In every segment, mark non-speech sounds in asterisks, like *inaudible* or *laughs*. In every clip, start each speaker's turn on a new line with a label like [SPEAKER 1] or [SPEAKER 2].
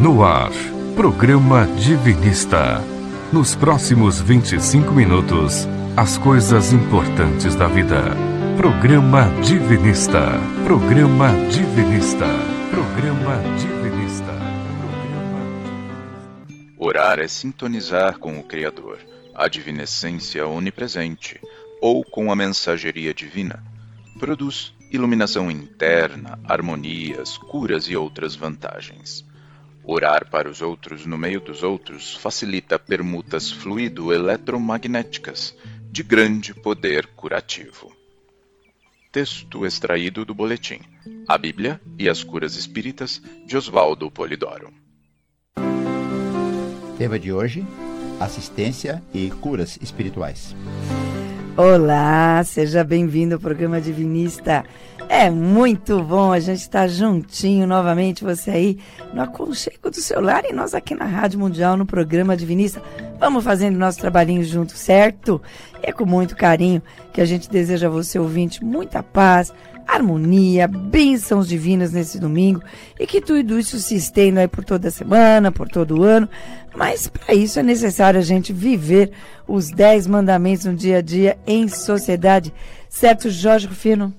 [SPEAKER 1] No ar, programa Divinista. Nos próximos 25 minutos, as coisas importantes da vida. Programa Divinista. Programa Divinista. Programa Divinista.
[SPEAKER 2] Orar é sintonizar com o Criador, a divinescência onipresente, ou com a mensageria divina. Produz iluminação interna, harmonias, curas e outras vantagens. Orar para os outros no meio dos outros facilita permutas fluido-eletromagnéticas de grande poder curativo. Texto extraído do boletim A Bíblia e as Curas Espíritas de Oswaldo Polidoro.
[SPEAKER 3] Tema de hoje: assistência e curas espirituais.
[SPEAKER 4] Olá, seja bem-vindo ao programa Divinista. É muito bom a gente estar juntinho novamente, você aí no aconchego do seu lar e nós aqui na Rádio Mundial no programa Divinista. Vamos fazendo nosso trabalhinho junto, certo? E é com muito carinho que a gente deseja a você, ouvinte, muita paz, harmonia, bênçãos divinas nesse domingo e que tudo isso se estenda aí por toda a semana, por todo o ano. Mas para isso é necessário a gente viver os dez mandamentos no dia a dia em sociedade. Certo, Jorge Rufino?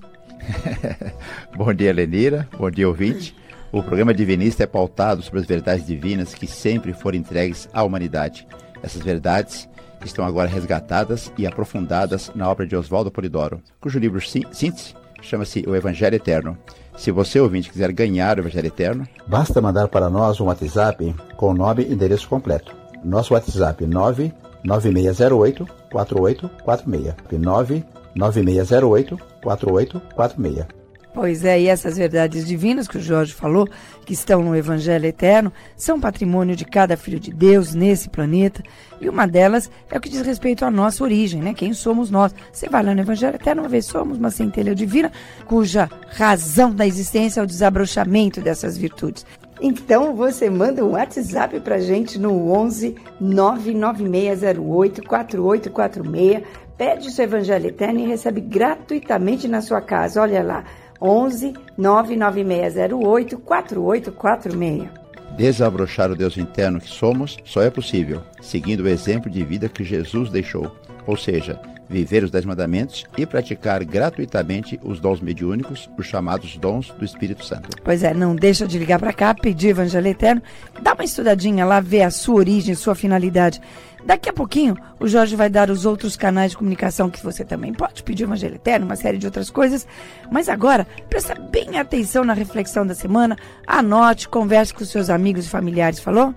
[SPEAKER 4] *laughs*
[SPEAKER 3] Bom dia, Lenira. Bom dia, ouvinte. O programa Divinista é pautado sobre as verdades divinas que sempre foram entregues à humanidade. Essas verdades estão agora resgatadas e aprofundadas na obra de Oswaldo Polidoro, cujo livro síntese chama-se O Evangelho Eterno. Se você, ouvinte, quiser ganhar o Evangelho Eterno, basta mandar para nós um WhatsApp com o nome e endereço completo. Nosso WhatsApp 99608 4846. 9608 4846.
[SPEAKER 4] Pois é, e essas verdades divinas que o Jorge falou, que estão no Evangelho Eterno, são patrimônio de cada filho de Deus nesse planeta. E uma delas é o que diz respeito à nossa origem, né? Quem somos nós? Você vai lá no Evangelho Eterno, vai ver, somos uma centelha divina, cuja razão da existência é o desabrochamento dessas virtudes. Então você manda um WhatsApp pra gente no 11 99608 4846 pede o seu Evangelho Eterno e recebe gratuitamente na sua casa. Olha lá, 11 99608 4846.
[SPEAKER 3] Desabrochar o Deus interno que somos só é possível seguindo o exemplo de vida que Jesus deixou, ou seja, viver os Dez Mandamentos e praticar gratuitamente os dons mediúnicos, os chamados dons do Espírito Santo.
[SPEAKER 4] Pois é, não deixa de ligar para cá, pedir Evangelho Eterno, dá uma estudadinha lá, ver a sua origem, sua finalidade. Daqui a pouquinho, o Jorge vai dar os outros canais de comunicação que você também pode pedir o Evangelho Eterno, uma série de outras coisas. Mas agora, presta bem atenção na reflexão da semana, anote, converse com seus amigos e familiares, falou?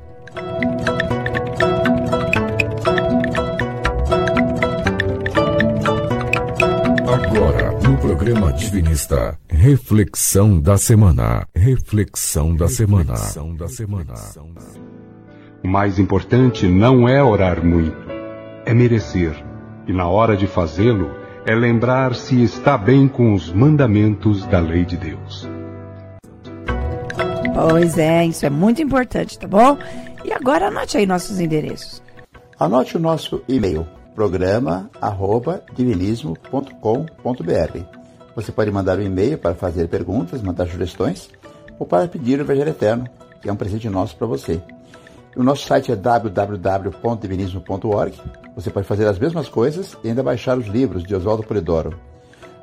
[SPEAKER 1] Agora, no programa Divinista, reflexão da semana. Reflexão da semana. Reflexão da semana.
[SPEAKER 5] O mais importante não é orar muito, é merecer. E na hora de fazê-lo, é lembrar se está bem com os mandamentos da lei de Deus.
[SPEAKER 4] Pois é, isso é muito importante, tá bom? E agora anote aí nossos endereços.
[SPEAKER 3] Anote o nosso e-mail, programa@divinismo.com.br. Você pode mandar um e-mail para fazer perguntas, mandar sugestões ou para pedir o Evangelho Eterno, que é um presente nosso para você. O nosso site é www.divinismo.org. Você pode fazer as mesmas coisas e ainda baixar os livros de Oswaldo Polidoro.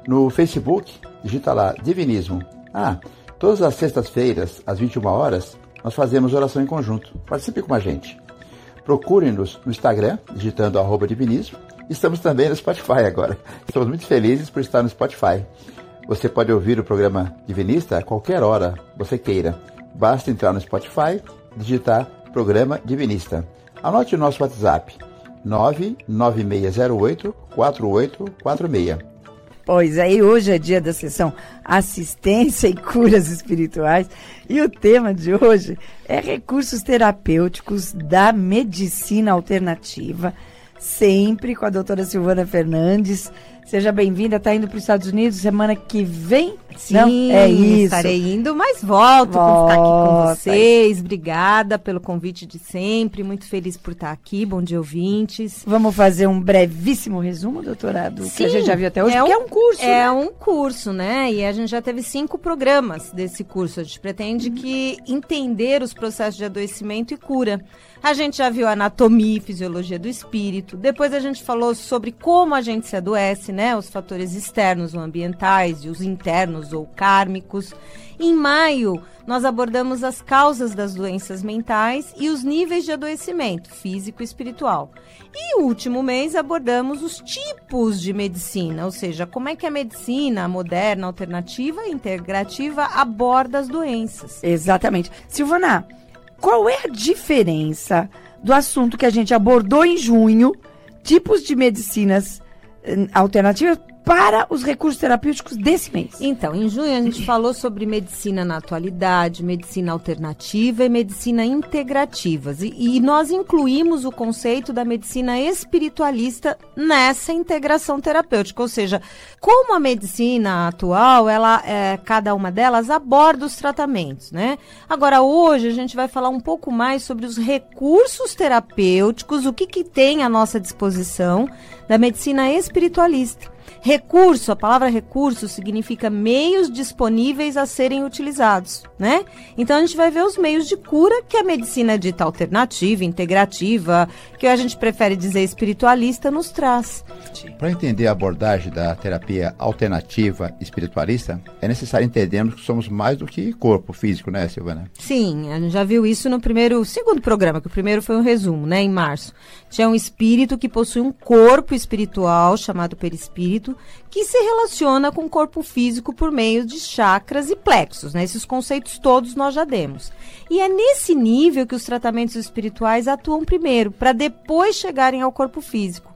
[SPEAKER 3] No Facebook, digita lá Divinismo. Ah, todas as sextas-feiras, às 21 horas, nós fazemos oração em conjunto. Participe com a gente. Procure-nos no Instagram, digitando arroba divinismo. Estamos também no Spotify agora. *laughs* Estamos muito felizes por estar no Spotify. Você pode ouvir o programa Divinista a qualquer hora você queira. Basta entrar no Spotify, digitar Programa Divinista. Anote o nosso WhatsApp 99608 4846.
[SPEAKER 4] Pois aí, hoje é dia da sessão Assistência e Curas Espirituais e o tema de hoje é recursos terapêuticos da medicina alternativa, sempre com a doutora Silvana Fernandes, Seja bem-vinda, tá indo para os Estados Unidos semana que vem?
[SPEAKER 6] Sim, Não? é isso. estarei indo, mas volto Volta. por estar aqui com vocês. Obrigada pelo convite de sempre, muito feliz por estar aqui. Bom dia, ouvintes.
[SPEAKER 4] Vamos fazer um brevíssimo resumo, doutorado, Sim, que a gente já viu até hoje,
[SPEAKER 6] é
[SPEAKER 4] um,
[SPEAKER 6] é
[SPEAKER 4] um curso.
[SPEAKER 6] É né? um curso, né? E a gente já teve cinco programas desse curso. A gente pretende uhum. que entender os processos de adoecimento e cura. A gente já viu anatomia e fisiologia do espírito. Depois a gente falou sobre como a gente se adoece, né? Os fatores externos ou ambientais e os internos ou kármicos. Em maio, nós abordamos as causas das doenças mentais e os níveis de adoecimento físico e espiritual. E no último mês abordamos os tipos de medicina, ou seja, como é que a medicina moderna, alternativa e integrativa aborda as doenças.
[SPEAKER 4] Exatamente. Silvana, qual é a diferença do assunto que a gente abordou em junho, tipos de medicinas eh, alternativas para os recursos terapêuticos desse mês.
[SPEAKER 6] Então, em junho a gente falou sobre medicina na atualidade, medicina alternativa e medicina integrativas. E, e, nós incluímos o conceito da medicina espiritualista nessa integração terapêutica. Ou seja, como a medicina atual, ela, é, cada uma delas aborda os tratamentos, né? Agora, hoje a gente vai falar um pouco mais sobre os recursos terapêuticos, o que, que tem à nossa disposição da medicina espiritualista. Recurso, a palavra recurso significa meios disponíveis a serem utilizados, né? Então a gente vai ver os meios de cura que a medicina dita alternativa, integrativa, que a gente prefere dizer espiritualista, nos traz.
[SPEAKER 3] Para entender a abordagem da terapia alternativa espiritualista, é necessário entendermos que somos mais do que corpo físico, né, Silvana?
[SPEAKER 6] Sim, a gente já viu isso no primeiro, segundo programa, que o primeiro foi um resumo, né, em março. Tinha um espírito que possui um corpo espiritual chamado perispírito que se relaciona com o corpo físico por meio de chakras e plexos. Né? Esses conceitos todos nós já demos. E é nesse nível que os tratamentos espirituais atuam primeiro, para depois chegarem ao corpo físico.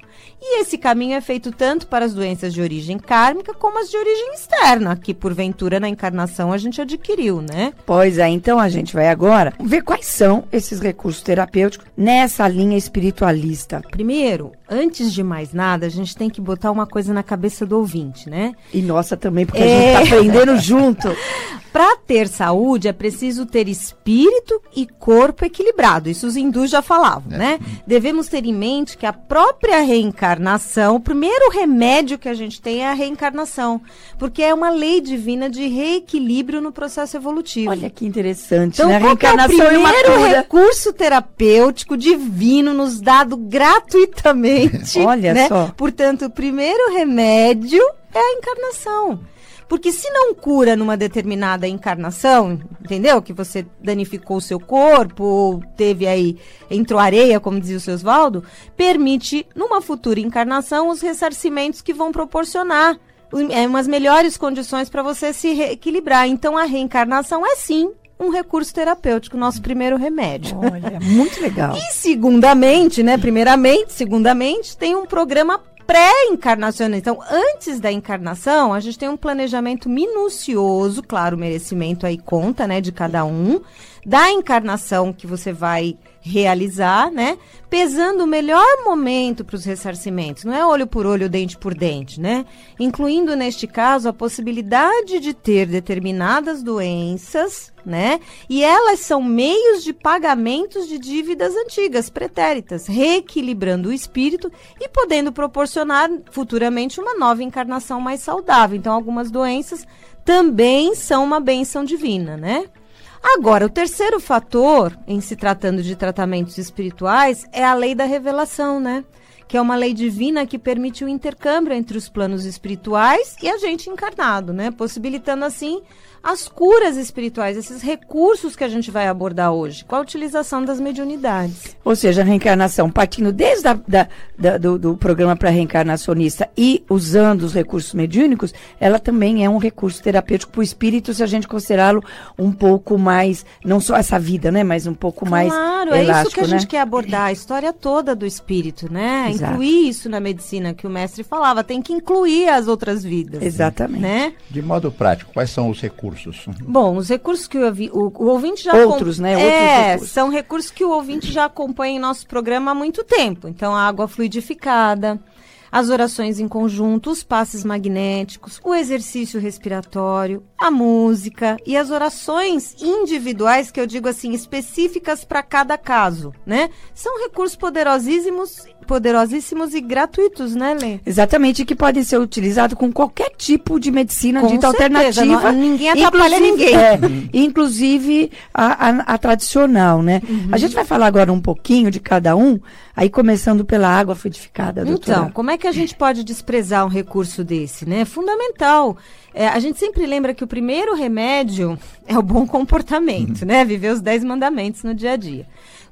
[SPEAKER 6] E esse caminho é feito tanto para as doenças de origem kármica como as de origem externa, que porventura na encarnação a gente adquiriu, né?
[SPEAKER 4] Pois é, então a gente vai agora ver quais são esses recursos terapêuticos nessa linha espiritualista.
[SPEAKER 6] Primeiro, antes de mais nada, a gente tem que botar uma coisa na cabeça do ouvinte, né?
[SPEAKER 4] E nossa também, porque é... a gente está aprendendo junto. *laughs*
[SPEAKER 6] Para ter saúde é preciso ter espírito e corpo equilibrado. Isso os hindus já falavam, é. né? Devemos ter em mente que a própria reencarnação, o primeiro remédio que a gente tem é a reencarnação, porque é uma lei divina de reequilíbrio no processo evolutivo.
[SPEAKER 4] Olha que interessante,
[SPEAKER 6] então,
[SPEAKER 4] né? A
[SPEAKER 6] reencarnação é o primeiro é recurso terapêutico divino nos dado gratuitamente.
[SPEAKER 4] Olha
[SPEAKER 6] né?
[SPEAKER 4] só.
[SPEAKER 6] Portanto, o primeiro remédio é a encarnação. Porque se não cura numa determinada encarnação, entendeu? Que você danificou o seu corpo, ou teve aí, entrou areia, como dizia o seu Oswaldo, permite, numa futura encarnação, os ressarcimentos que vão proporcionar é, umas melhores condições para você se reequilibrar. Então, a reencarnação é sim um recurso terapêutico, nosso primeiro remédio.
[SPEAKER 4] Olha, muito legal.
[SPEAKER 6] e segundamente, né, primeiramente, segundamente, tem um programa pré-encarnacional. Então, antes da encarnação, a gente tem um planejamento minucioso, claro, o merecimento aí conta, né, de cada um, da encarnação que você vai realizar, né? Pesando o melhor momento para os ressarcimentos, não é olho por olho, dente por dente, né? Incluindo neste caso a possibilidade de ter determinadas doenças, né? E elas são meios de pagamentos de dívidas antigas, pretéritas, reequilibrando o espírito e podendo proporcionar futuramente uma nova encarnação mais saudável. Então, algumas doenças também são uma benção divina, né? Agora, o terceiro fator, em se tratando de tratamentos espirituais, é a lei da revelação, né? Que é uma lei divina que permite o intercâmbio entre os planos espirituais e a gente encarnado, né? Possibilitando assim as curas espirituais, esses recursos que a gente vai abordar hoje, com a utilização das mediunidades.
[SPEAKER 4] Ou seja, a reencarnação, partindo desde a, da, da, do, do, programa para reencarnacionista e usando os recursos mediúnicos, ela também é um recurso terapêutico para o espírito, se a gente considerá-lo um pouco mais, não só essa vida, né, mas um pouco mais
[SPEAKER 6] Claro,
[SPEAKER 4] é
[SPEAKER 6] isso que a né? gente quer abordar, a história toda do espírito, né? Exato. Incluir isso na medicina que o mestre falava, tem que incluir as outras vidas.
[SPEAKER 4] Exatamente.
[SPEAKER 6] Né?
[SPEAKER 3] De modo prático, quais são os recursos recursos?
[SPEAKER 6] Bom, os recursos que o, o, o ouvinte já...
[SPEAKER 4] Outros, né? Outros
[SPEAKER 6] é, recursos. são recursos que o ouvinte já acompanha em nosso programa há muito tempo. Então, a água fluidificada, as orações em conjunto, os passes magnéticos, o exercício respiratório, a música e as orações individuais, que eu digo assim, específicas para cada caso, né? São recursos poderosíssimos poderosíssimos e gratuitos, né, Lê?
[SPEAKER 4] Exatamente, que podem ser utilizados com qualquer tipo de medicina
[SPEAKER 6] Com
[SPEAKER 4] dita
[SPEAKER 6] certeza,
[SPEAKER 4] alternativa.
[SPEAKER 6] não- ninguém atrapalha
[SPEAKER 4] inclusive-
[SPEAKER 6] ninguém.
[SPEAKER 4] é, inclusive a, a- a tradicional, né?
[SPEAKER 6] Uhum.
[SPEAKER 4] A gente vai falar agora um pouquinho de cada um, aí começando pela água fluidificada, doutora.
[SPEAKER 6] Então, como é que a gente pode desprezar um recurso desse, né? É fundamental. É, a gente sempre lembra que o primeiro remédio é o bom comportamento, né? Viver os dez mandamentos no dia a dia.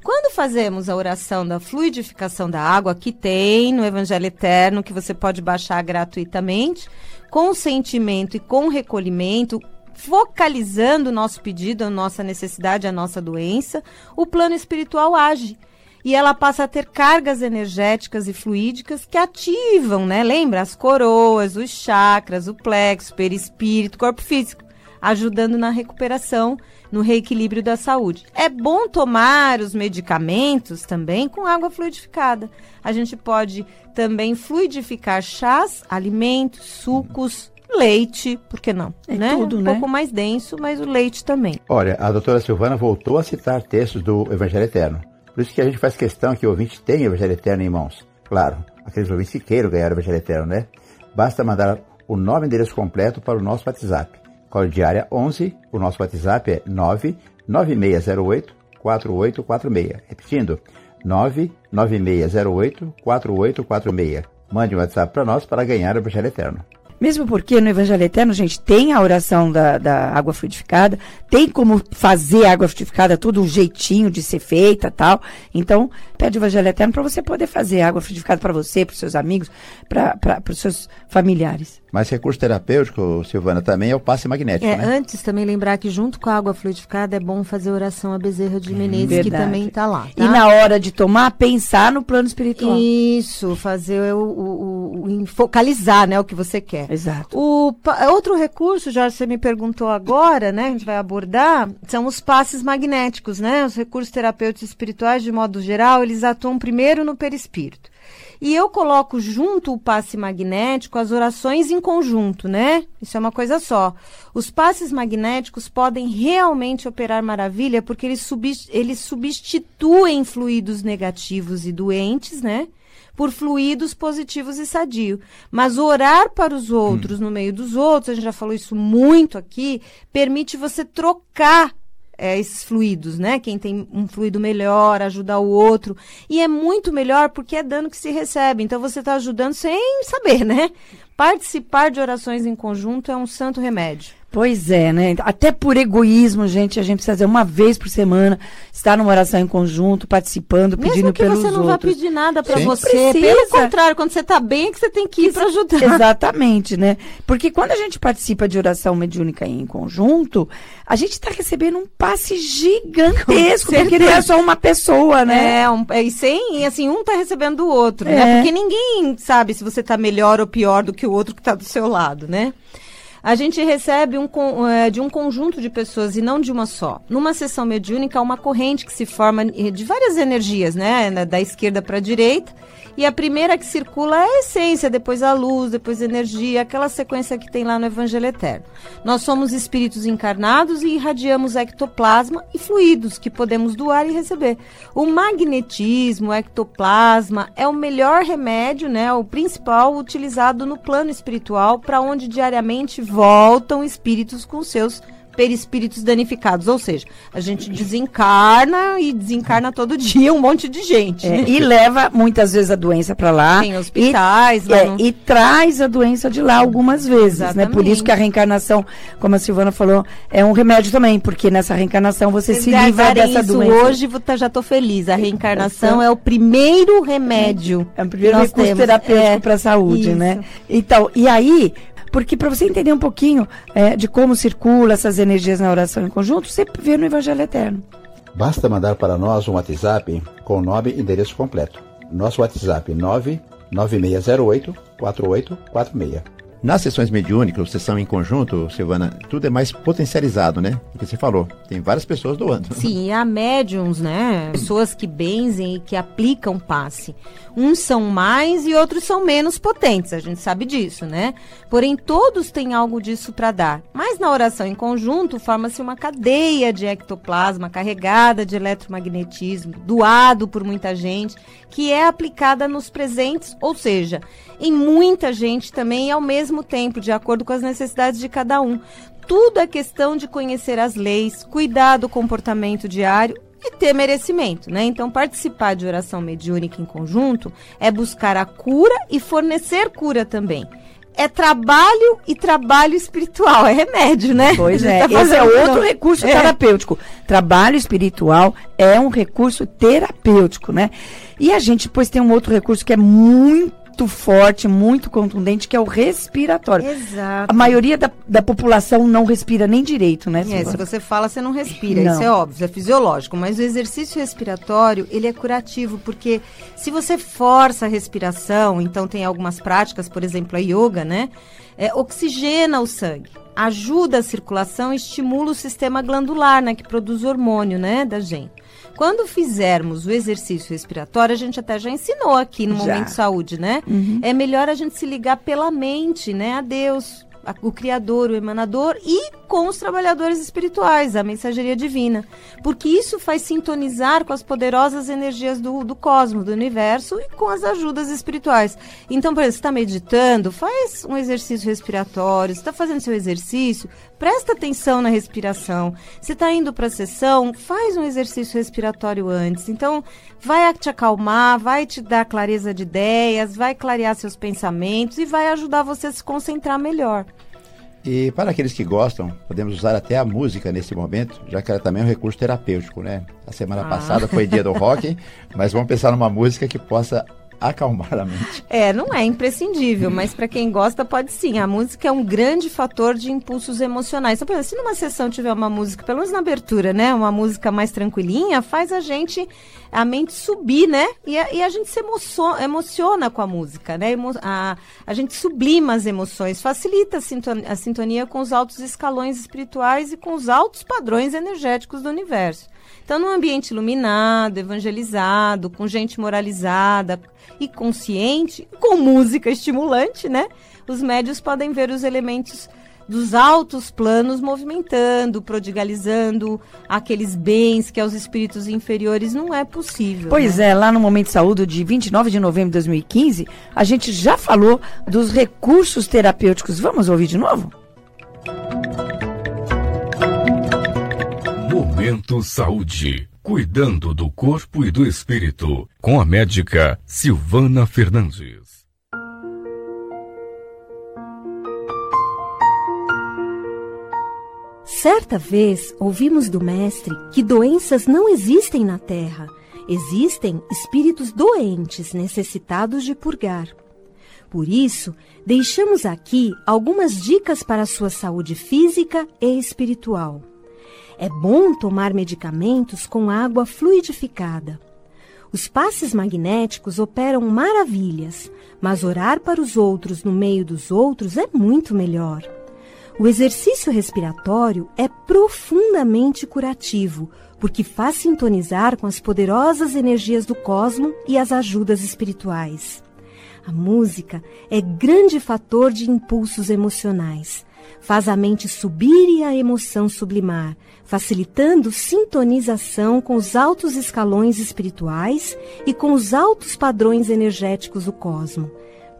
[SPEAKER 6] Quando fazemos a oração da fluidificação da água, que tem no Evangelho Eterno, que você pode baixar gratuitamente, com sentimento e com recolhimento, focalizando o nosso pedido, a nossa necessidade, a nossa doença, o plano espiritual age e ela passa a ter cargas energéticas e fluídicas que ativam, né? Lembra? As coroas, os chakras, o plexo, perispírito, corpo físico, ajudando na recuperação, no reequilíbrio da saúde. É bom tomar os medicamentos também com água fluidificada. A gente pode também fluidificar chás, alimentos, sucos, leite, por que não?
[SPEAKER 4] É
[SPEAKER 6] né?
[SPEAKER 4] tudo,
[SPEAKER 6] um
[SPEAKER 4] né?
[SPEAKER 6] pouco mais denso, mas o leite também.
[SPEAKER 3] Olha, a doutora Silvana voltou a citar textos do Evangelho Eterno. Por isso que a gente faz questão que o ouvinte tenha o Evangelho Eterno em mãos. Claro, aqueles ouvintes que queiram ganhar o Evangelho Eterno, né? Basta mandar o nome e endereço completo para o nosso WhatsApp. Código de área 11, o nosso WhatsApp é 99608 4846. Repetindo, 99608 4846. Mande um WhatsApp para nós para ganhar o Evangelho Eterno.
[SPEAKER 4] Mesmo porque no Evangelho Eterno, gente, tem a oração da, da água fluidificada, tem como fazer a água fluidificada, tudo um jeitinho de ser feita tal. Então, pede o Evangelho Eterno para você poder fazer água fluidificada para você, para os seus amigos, para os seus familiares.
[SPEAKER 3] Mas recurso terapêutico, Silvana, também é o passe magnético,
[SPEAKER 6] É,
[SPEAKER 3] né?
[SPEAKER 6] antes também lembrar que junto com a água fluidificada é bom fazer oração a Bezerra de Menezes, que
[SPEAKER 4] Verdade.
[SPEAKER 6] também está lá. Tá?
[SPEAKER 4] E na hora de tomar, pensar no plano espiritual.
[SPEAKER 6] Isso, fazer o, o- o- o- focalizar, né, o que você quer.
[SPEAKER 4] Exato.
[SPEAKER 6] O outro recurso, Jorge, você me perguntou agora, né? A gente vai abordar, são os passes magnéticos, né? Os recursos terapêuticos espirituais, de modo geral, eles atuam primeiro no perispírito. E eu coloco junto o passe magnético as orações em conjunto, né? Isso é uma coisa só. Os passes magnéticos podem realmente operar maravilha porque eles, eles substituem fluidos negativos e doentes, né? por fluidos positivos e sadio. Mas orar para os outros no meio dos outros, a gente já falou isso muito aqui, permite você trocar é, esses fluidos, né? Quem tem um fluido melhor, ajuda o outro. E é muito melhor porque é dano que se recebe. Então você está ajudando sem saber, né? Participar de orações em conjunto é um santo remédio.
[SPEAKER 4] Pois é, né? Até por egoísmo, gente, a gente precisa fazer uma vez por semana, estar numa oração em conjunto, participando, pedindo
[SPEAKER 6] Mesmo que
[SPEAKER 4] pelos
[SPEAKER 6] você não
[SPEAKER 4] outros.
[SPEAKER 6] vai pedir nada para você.
[SPEAKER 4] Precisa.
[SPEAKER 6] Pelo contrário, quando você está bem, é que você tem que ir para ajudar.
[SPEAKER 4] Exatamente, né? Porque quando a gente participa de oração mediúnica em conjunto, a gente está recebendo um passe gigantesco, porque não é só uma pessoa, né?
[SPEAKER 6] É, um, é, e sem, assim, um tá recebendo do outro,
[SPEAKER 4] É.
[SPEAKER 6] né? Porque ninguém sabe se você tá melhor ou pior do que o outro que tá do seu lado, né? A gente recebe um, eh, de um conjunto de pessoas e não de uma só. Numa sessão mediúnica, há uma corrente que se forma eh, de várias energias, né? Da esquerda para a direita. E a primeira que circula é a essência, depois a luz, depois a energia, aquela sequência que tem lá no Evangelho Eterno. Nós somos espíritos encarnados e irradiamos ectoplasma e fluidos que podemos doar e receber. O magnetismo, o ectoplasma é o melhor remédio, né, o principal utilizado no plano espiritual, para onde diariamente voltam espíritos com seus perispíritos danificados, ou seja, a gente desencarna e desencarna todo dia um monte de gente.
[SPEAKER 4] É,
[SPEAKER 6] né?
[SPEAKER 4] e leva muitas vezes a doença para lá.
[SPEAKER 6] Tem hospitais,
[SPEAKER 4] e, é, e traz a doença de lá algumas vezes, né? Por
[SPEAKER 6] Exatamente.
[SPEAKER 4] isso que a reencarnação, como a Silvana falou, é um remédio também, porque nessa reencarnação você se livra dessa
[SPEAKER 6] isso
[SPEAKER 4] doença.
[SPEAKER 6] hoje, tá- já tô feliz. A reencarnação é o primeiro remédio.
[SPEAKER 4] É o primeiro recurso
[SPEAKER 6] temos.
[SPEAKER 4] terapêutico
[SPEAKER 6] É,
[SPEAKER 4] para a saúde,
[SPEAKER 6] isso.
[SPEAKER 4] né? Então, e aí, porque para você entender um pouquinho é, de como circula essas energias na oração em conjunto, você vê no Evangelho Eterno.
[SPEAKER 3] Basta mandar para nós um WhatsApp com nome e endereço completo. Nosso WhatsApp 99608 4846. Nas sessões mediúnicas, sessão em conjunto, Silvana, tudo é mais potencializado, né? O que você falou. Tem várias pessoas doando.
[SPEAKER 6] Sim, há médiums, né? Pessoas que benzem e que aplicam passe. Uns são mais e outros são menos potentes, a gente sabe disso, né? Porém, todos têm algo disso para dar. Mas na oração em conjunto, forma-se uma cadeia de ectoplasma carregada de eletromagnetismo, doado por muita gente, que é aplicada nos presentes, ou seja, em muita gente também ao mesmo tempo, de acordo com as necessidades de cada um. Tudo é questão de conhecer as leis, cuidar do comportamento diário e ter merecimento, né? Então, participar de oração mediúnica em conjunto é buscar a cura e fornecer cura também. É trabalho e trabalho espiritual, é remédio, né?
[SPEAKER 4] Pois é, tá esse é outro recurso é. terapêutico. Trabalho espiritual é um recurso terapêutico, né? E a gente, pois, tem um outro recurso que é muito muito forte, muito contundente, que é o respiratório.
[SPEAKER 6] Exato.
[SPEAKER 4] A maioria da, da população não respira nem direito, né?
[SPEAKER 6] É, se você fala, você não respira. Não. Isso é óbvio, é fisiológico. Mas o exercício respiratório, ele é curativo, porque se você força a respiração, então tem algumas práticas, por exemplo, a yoga, né? É, oxigena o sangue, ajuda a circulação, estimula o sistema glandular, né? Que produz hormônio, né? Da gente. Quando fizermos o exercício respiratório, a gente até já ensinou aqui no já. Momento Saúde, né? Uhum. É melhor a gente se ligar pela mente, né? A Deus, o Criador, o Emanador e com os trabalhadores espirituais, a mensageria divina. Porque isso faz sintonizar com as poderosas energias do, do cosmos, do universo e com as ajudas espirituais. Então, por exemplo, você está meditando, faz um exercício respiratório, você está fazendo seu exercício, presta atenção na respiração. Se está indo para a sessão, faz um exercício respiratório antes. Então, vai te acalmar, vai te dar clareza de ideias, vai clarear seus pensamentos e vai ajudar você a se concentrar melhor.
[SPEAKER 3] E para aqueles que gostam, podemos usar até a música nesse momento, já que ela também é um recurso terapêutico, né? A semana ah. passada foi dia do rock, *laughs* mas vamos pensar numa música que possa acalmar a mente.
[SPEAKER 6] É, não é imprescindível, mas para quem gosta pode sim. A música é um grande fator de impulsos emocionais. Então, se numa sessão tiver uma música, pelo menos na abertura, né, uma música mais tranquilinha, faz a gente a mente subir, né? E a, e a gente se emociona, emociona com a música, né? A, a gente sublima as emoções, facilita a sintonia, a sintonia com os altos escalões espirituais e com os altos padrões energéticos do universo. Então, num ambiente iluminado, evangelizado, com gente moralizada e consciente, com música estimulante, né? Os médios podem ver os elementos dos altos planos movimentando, prodigalizando aqueles bens que aos espíritos inferiores não é possível.
[SPEAKER 4] Pois
[SPEAKER 6] né?
[SPEAKER 4] é, lá no Momento de Saúde de 29 de novembro de 2015, a gente já falou dos recursos terapêuticos. Vamos ouvir de novo?
[SPEAKER 1] Momento Saúde. Cuidando do corpo e do espírito. Com a médica Silvana Fernandes.
[SPEAKER 7] Certa vez ouvimos do Mestre que doenças não existem na Terra. Existem espíritos doentes necessitados de purgar. Por isso, deixamos aqui algumas dicas para a sua saúde física e espiritual. É bom tomar medicamentos com água fluidificada. Os passes magnéticos operam maravilhas, mas orar para os outros no meio dos outros é muito melhor. O exercício respiratório é profundamente curativo, porque faz sintonizar com as poderosas energias do cosmo e as ajudas espirituais. A música é grande fator de impulsos emocionais. Faz a mente subir e a emoção sublimar, facilitando sintonização com os altos escalões espirituais e com os altos padrões energéticos do cosmo.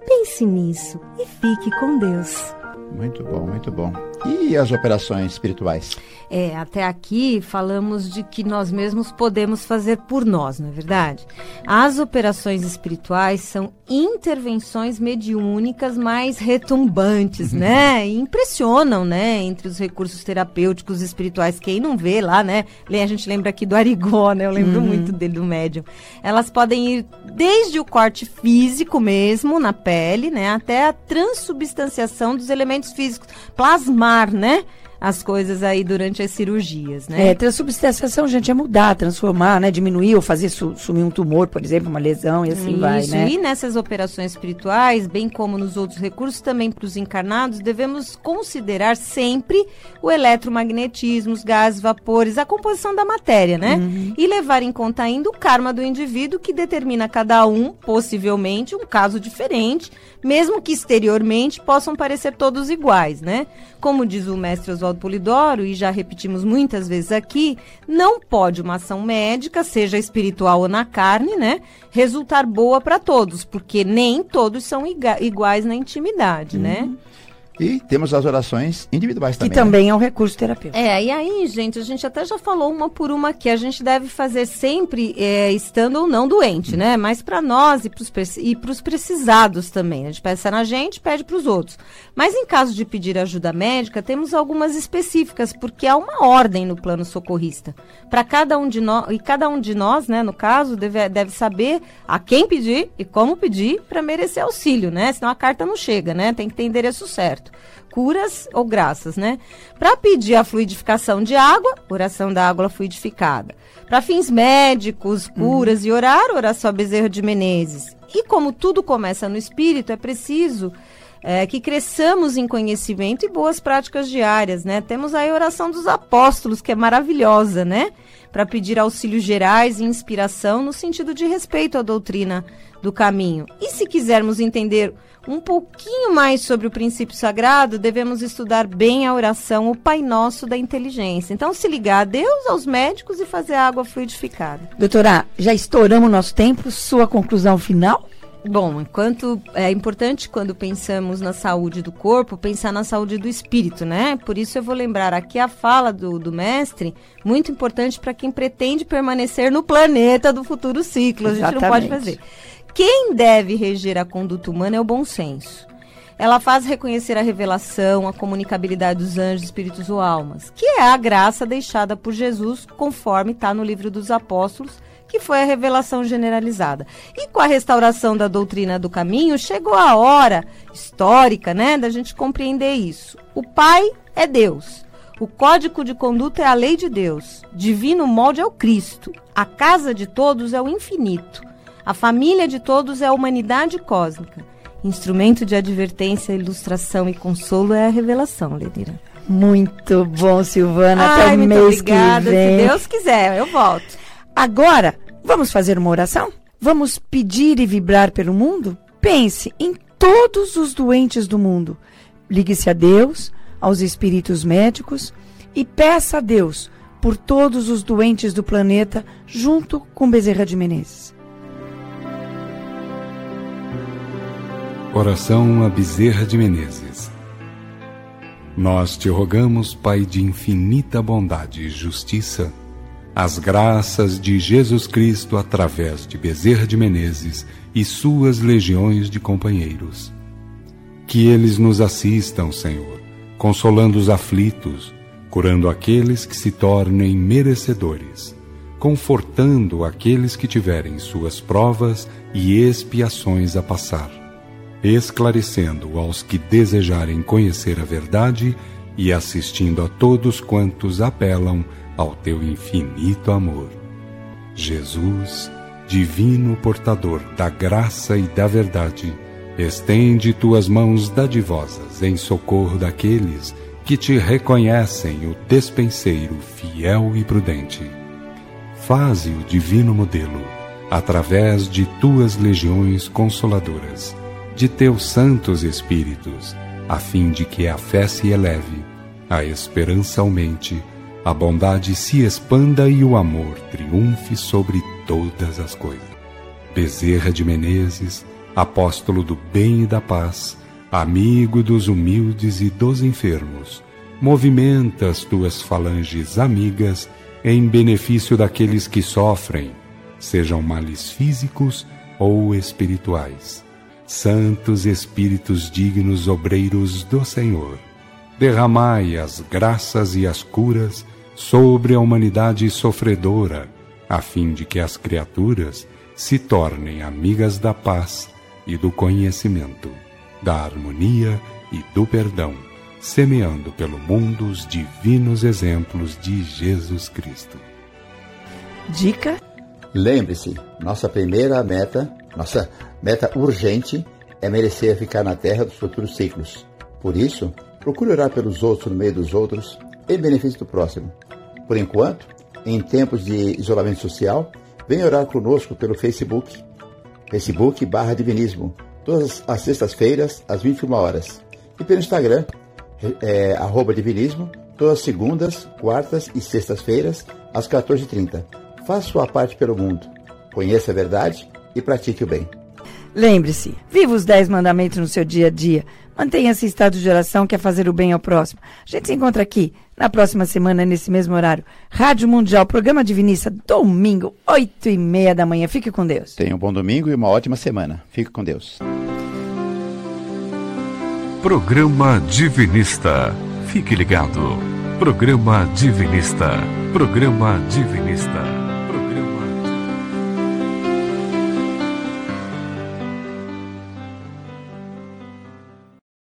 [SPEAKER 7] Pense nisso e fique com Deus.
[SPEAKER 3] Muito bom, muito bom. E as operações espirituais?
[SPEAKER 6] É, até aqui falamos de que nós mesmos podemos fazer por nós, não é verdade? As operações espirituais são intervenções mediúnicas mais retumbantes, *laughs* né? E impressionam, né? Entre os recursos terapêuticos espirituais. Quem não vê lá, né? A gente lembra aqui do Arigó, né? Eu lembro uhum. muito dele, do médium. Elas podem ir desde o corte físico mesmo, na pele, né? Até a transubstanciação dos elementos físicos. Plasmar, né? as coisas aí durante as cirurgias, né?
[SPEAKER 4] É, transubstanciação, gente, é mudar, transformar, né? Diminuir ou fazer su sumir um tumor, por exemplo, uma lesão e assim
[SPEAKER 6] Isso,
[SPEAKER 4] vai, né?
[SPEAKER 6] E nessas operações espirituais, bem como nos outros recursos, também para os encarnados, devemos considerar sempre o eletromagnetismo, os gases, vapores, a composição da matéria, né?
[SPEAKER 4] Uhum.
[SPEAKER 6] E levar em conta ainda o karma do indivíduo que determina cada um, possivelmente, um caso diferente, mesmo que exteriormente possam parecer todos iguais, né? Como diz o mestre Oswaldo Polidoro, e já repetimos muitas vezes aqui, não pode uma ação médica, seja espiritual ou na carne, né, resultar boa para todos, porque nem todos são iguais na intimidade, né?
[SPEAKER 3] E temos as orações individuais
[SPEAKER 4] Que
[SPEAKER 3] também. né?
[SPEAKER 4] também é um recurso terapêutico.
[SPEAKER 6] É, e aí, gente, a gente até já falou uma por uma que a gente deve fazer sempre, é, estando ou não doente, né? Mas para nós e para os precisados também. A gente peça na gente, pede para os outros. Mas em caso de pedir ajuda médica, temos algumas específicas, porque há uma ordem no plano socorrista. Para cada um de nós, e cada um de nós, né, no caso, deve, deve saber a quem pedir e como pedir para merecer auxílio, né? Senão a carta não chega, né? Tem que ter endereço certo curas ou graças, né? Para pedir a fluidificação de água, oração da água fluidificada. Para fins médicos, curas e orar, oração a Bezerra de Menezes. E como tudo começa no espírito, é preciso é, que cresçamos em conhecimento e boas práticas diárias, né? Temos aí a oração dos apóstolos, que é maravilhosa, né? Para pedir auxílios gerais e inspiração no sentido de respeito à doutrina do caminho. E se quisermos entender um pouquinho mais sobre o princípio sagrado, devemos estudar bem a oração, o Pai Nosso da inteligência. Então, se ligar a Deus, aos médicos e fazer a água fluidificada.
[SPEAKER 4] Doutora, já estouramos nosso tempo, sua conclusão final?
[SPEAKER 6] Bom, enquanto é importante quando pensamos na saúde do corpo, pensar na saúde do espírito, né? Por isso eu vou lembrar aqui a fala do, do mestre, muito importante para quem pretende permanecer no planeta do futuro ciclo. A gente não pode
[SPEAKER 4] Exatamente.
[SPEAKER 6] fazer. Quem deve reger a conduta humana é o bom senso. Ela faz reconhecer a revelação, a comunicabilidade dos anjos, espíritos ou almas, que é a graça deixada por Jesus, conforme está no livro dos apóstolos, que foi a revelação generalizada. E com a restauração da doutrina do caminho, chegou a hora histórica, né, da gente compreender isso. O Pai é Deus. O código de conduta é a lei de Deus. Divino molde é o Cristo. A casa de todos é o infinito. A família de todos é a humanidade cósmica. Instrumento de advertência, ilustração e consolo é a revelação, Ledira.
[SPEAKER 4] Muito bom, Silvana.
[SPEAKER 6] Ai,
[SPEAKER 4] Até o mês
[SPEAKER 6] obrigada.
[SPEAKER 4] que vem.
[SPEAKER 6] Se Deus quiser, eu volto.
[SPEAKER 4] Agora, vamos fazer uma oração? Vamos pedir e vibrar pelo mundo? Pense em todos os doentes do mundo. Ligue-se a Deus, aos espíritos médicos e peça a Deus por todos os doentes do planeta, junto com Bezerra de Menezes.
[SPEAKER 5] Oração a Bezerra de Menezes. Nós te rogamos, Pai de infinita bondade e justiça, as graças de Jesus Cristo através de Bezerra de Menezes e suas legiões de companheiros. Que eles nos assistam, Senhor, consolando os aflitos, curando aqueles que se tornem merecedores, confortando aqueles que tiverem suas provas e expiações a passar esclarecendo aos que desejarem conhecer a verdade e assistindo a todos quantos apelam ao teu infinito amor. Jesus, divino portador da graça e da verdade, estende tuas mãos dadivosas em socorro daqueles que te reconhecem o despenseiro fiel e prudente. Faze o divino modelo através de tuas legiões consoladoras de teus santos espíritos, a fim de que a fé se eleve, a esperança aumente, a bondade se expanda e o amor triunfe sobre todas as coisas. Bezerra de Menezes, apóstolo do bem e da paz, amigo dos humildes e dos enfermos, movimenta as tuas falanges amigas em benefício daqueles que sofrem, sejam males físicos ou espirituais santos espíritos dignos obreiros do Senhor, derramai as graças e as curas sobre a humanidade sofredora, a fim de que as criaturas se tornem amigas da paz e do conhecimento, da harmonia e do perdão, semeando pelo mundo os divinos exemplos de Jesus Cristo.
[SPEAKER 4] Dica?
[SPEAKER 3] Lembre-se, nossa primeira meta, nossa meta urgente é merecer ficar na terra dos futuros ciclos. Por isso, procure orar pelos outros no meio dos outros, em benefício do próximo. Por enquanto, em tempos de isolamento social, venha orar conosco pelo Facebook, Facebook barra Divinismo, todas as sextas-feiras, às 21 horas. E pelo Instagram, é, arroba Divinismo, todas as segundas, quartas e sextas-feiras, às 14h30. Faça sua parte pelo mundo. Conheça a verdade e pratique o bem.
[SPEAKER 4] Lembre-se, viva os 10 mandamentos no seu dia a dia. Mantenha-se em estado de oração, que é fazer o bem ao próximo. A gente se encontra aqui na próxima semana, nesse mesmo horário. Rádio Mundial, programa Divinista, domingo, 8 e meia da manhã. Fique com Deus.
[SPEAKER 3] Tenha um bom domingo e uma ótima semana. Fique com Deus.
[SPEAKER 1] Programa Divinista. Fique ligado. Programa Divinista. Programa Divinista.